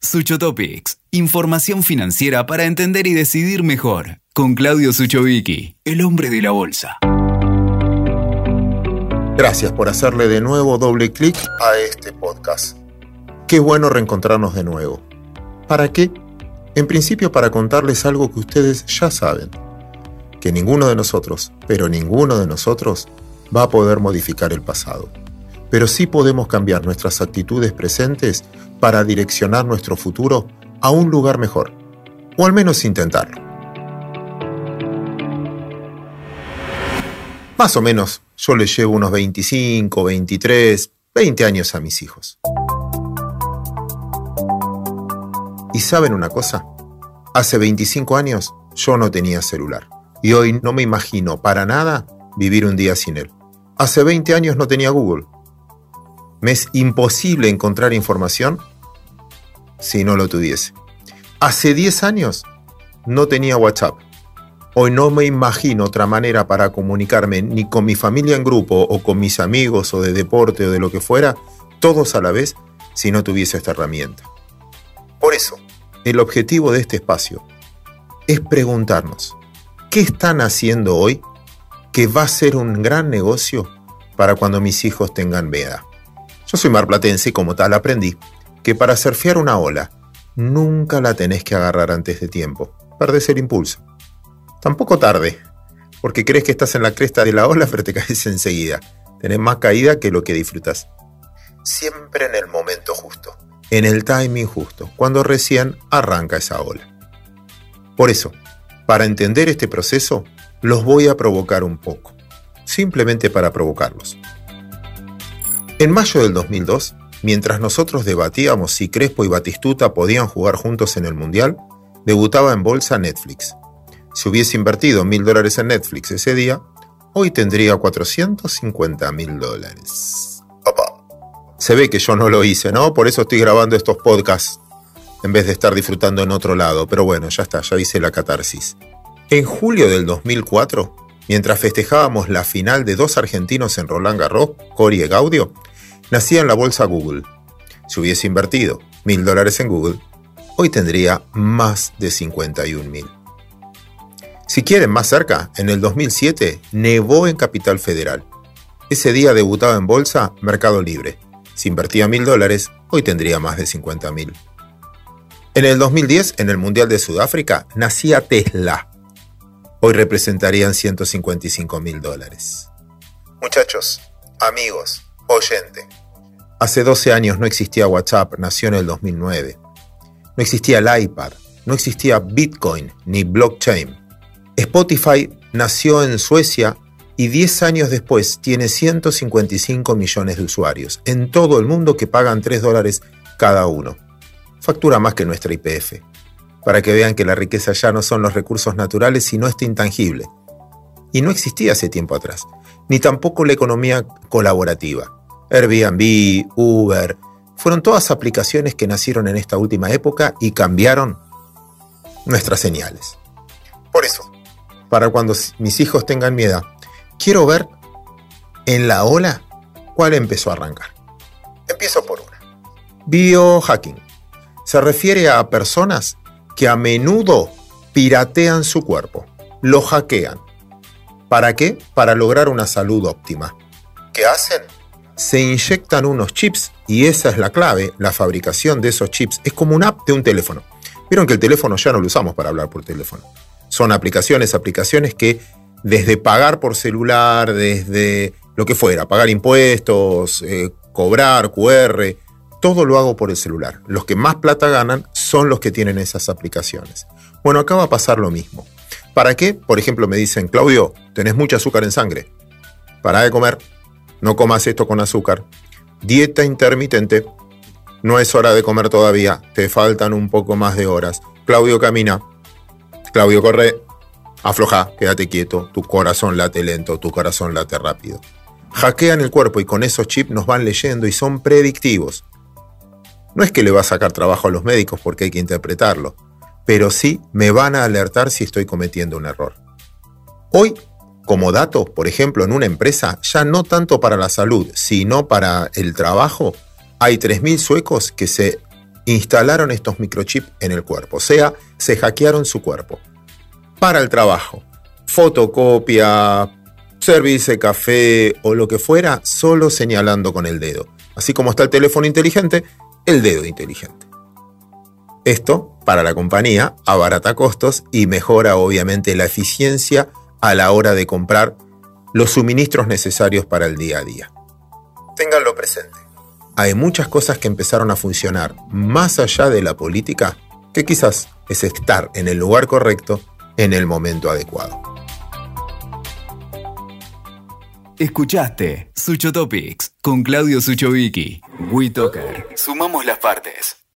Sucho Topics, información financiera para entender y decidir mejor, con Claudio Suchovicki, el hombre de la bolsa. Gracias por hacerle de nuevo doble clic a este podcast. Qué bueno reencontrarnos de nuevo. ¿Para qué? En principio para contarles algo que ustedes ya saben, que ninguno de nosotros, pero ninguno de nosotros, va a poder modificar el pasado. Pero sí podemos cambiar nuestras actitudes presentes para direccionar nuestro futuro a un lugar mejor, o al menos intentarlo. Más o menos, yo les llevo unos 25, 23, 20 años a mis hijos. ¿Y saben una cosa? Hace 25 años yo no tenía celular y hoy no me imagino para nada vivir un día sin él. Hace 20 años no tenía Google. Me es imposible encontrar información si no lo tuviese. Hace 10 años no tenía WhatsApp. Hoy no me imagino otra manera para comunicarme ni con mi familia en grupo o con mis amigos o de deporte o de lo que fuera, todos a la vez, si no tuviese esta herramienta. Por eso, el objetivo de este espacio es preguntarnos, ¿qué están haciendo hoy que va a ser un gran negocio para cuando mis hijos tengan veda? Yo soy marplatense y como tal aprendí que para surfear una ola nunca la tenés que agarrar antes de tiempo. Perdés el impulso. Tampoco tarde, porque crees que estás en la cresta de la ola pero te caes enseguida. Tenés más caída que lo que disfrutas. Siempre en el momento justo, en el timing justo, cuando recién arranca esa ola. Por eso, para entender este proceso, los voy a provocar un poco. Simplemente para provocarlos. En mayo del 2002, Mientras nosotros debatíamos si Crespo y Batistuta podían jugar juntos en el Mundial, debutaba en bolsa Netflix. Si hubiese invertido mil dólares en Netflix ese día, hoy tendría 450 mil dólares. Se ve que yo no lo hice, ¿no? Por eso estoy grabando estos podcasts en vez de estar disfrutando en otro lado. Pero bueno, ya está, ya hice la catarsis. En julio del 2004, mientras festejábamos la final de dos argentinos en Roland Garros, Cory y Gaudio, Nacía en la bolsa Google. Si hubiese invertido mil dólares en Google, hoy tendría más de 51 mil. Si quieren más cerca, en el 2007 nevó en Capital Federal. Ese día debutaba en bolsa Mercado Libre. Si invertía mil dólares, hoy tendría más de 50 mil. En el 2010, en el Mundial de Sudáfrica, nacía Tesla. Hoy representarían 155 mil dólares. Muchachos, amigos, oyente, Hace 12 años no existía WhatsApp, nació en el 2009. No existía el iPad, no existía Bitcoin ni blockchain. Spotify nació en Suecia y 10 años después tiene 155 millones de usuarios en todo el mundo que pagan 3 dólares cada uno. Factura más que nuestra IPF, para que vean que la riqueza ya no son los recursos naturales sino este intangible. Y no existía hace tiempo atrás, ni tampoco la economía colaborativa. Airbnb, Uber, fueron todas aplicaciones que nacieron en esta última época y cambiaron nuestras señales. Por eso, para cuando mis hijos tengan miedo, quiero ver en la ola cuál empezó a arrancar. Empiezo por una. Biohacking. Se refiere a personas que a menudo piratean su cuerpo, lo hackean. ¿Para qué? Para lograr una salud óptima. ¿Qué hacen? se inyectan unos chips y esa es la clave, la fabricación de esos chips. Es como una app de un teléfono. Vieron que el teléfono ya no lo usamos para hablar por teléfono. Son aplicaciones, aplicaciones que desde pagar por celular, desde lo que fuera, pagar impuestos, eh, cobrar, QR, todo lo hago por el celular. Los que más plata ganan son los que tienen esas aplicaciones. Bueno, acá va a pasar lo mismo. ¿Para qué? Por ejemplo, me dicen, Claudio, tenés mucho azúcar en sangre. Para de comer, no comas esto con azúcar. Dieta intermitente. No es hora de comer todavía, te faltan un poco más de horas. Claudio camina. Claudio corre. Afloja, quédate quieto, tu corazón late lento, tu corazón late rápido. Hackean el cuerpo y con esos chips nos van leyendo y son predictivos. No es que le va a sacar trabajo a los médicos porque hay que interpretarlo, pero sí me van a alertar si estoy cometiendo un error. Hoy como dato, por ejemplo, en una empresa, ya no tanto para la salud, sino para el trabajo, hay 3.000 suecos que se instalaron estos microchips en el cuerpo, o sea, se hackearon su cuerpo. Para el trabajo, fotocopia, servicio de café o lo que fuera, solo señalando con el dedo. Así como está el teléfono inteligente, el dedo inteligente. Esto, para la compañía, abarata costos y mejora obviamente la eficiencia a la hora de comprar los suministros necesarios para el día a día. Ténganlo presente. Hay muchas cosas que empezaron a funcionar más allá de la política que quizás es estar en el lugar correcto en el momento adecuado. Escuchaste Sucho Topics con Claudio Suchovicki. WeToker. Sumamos las partes.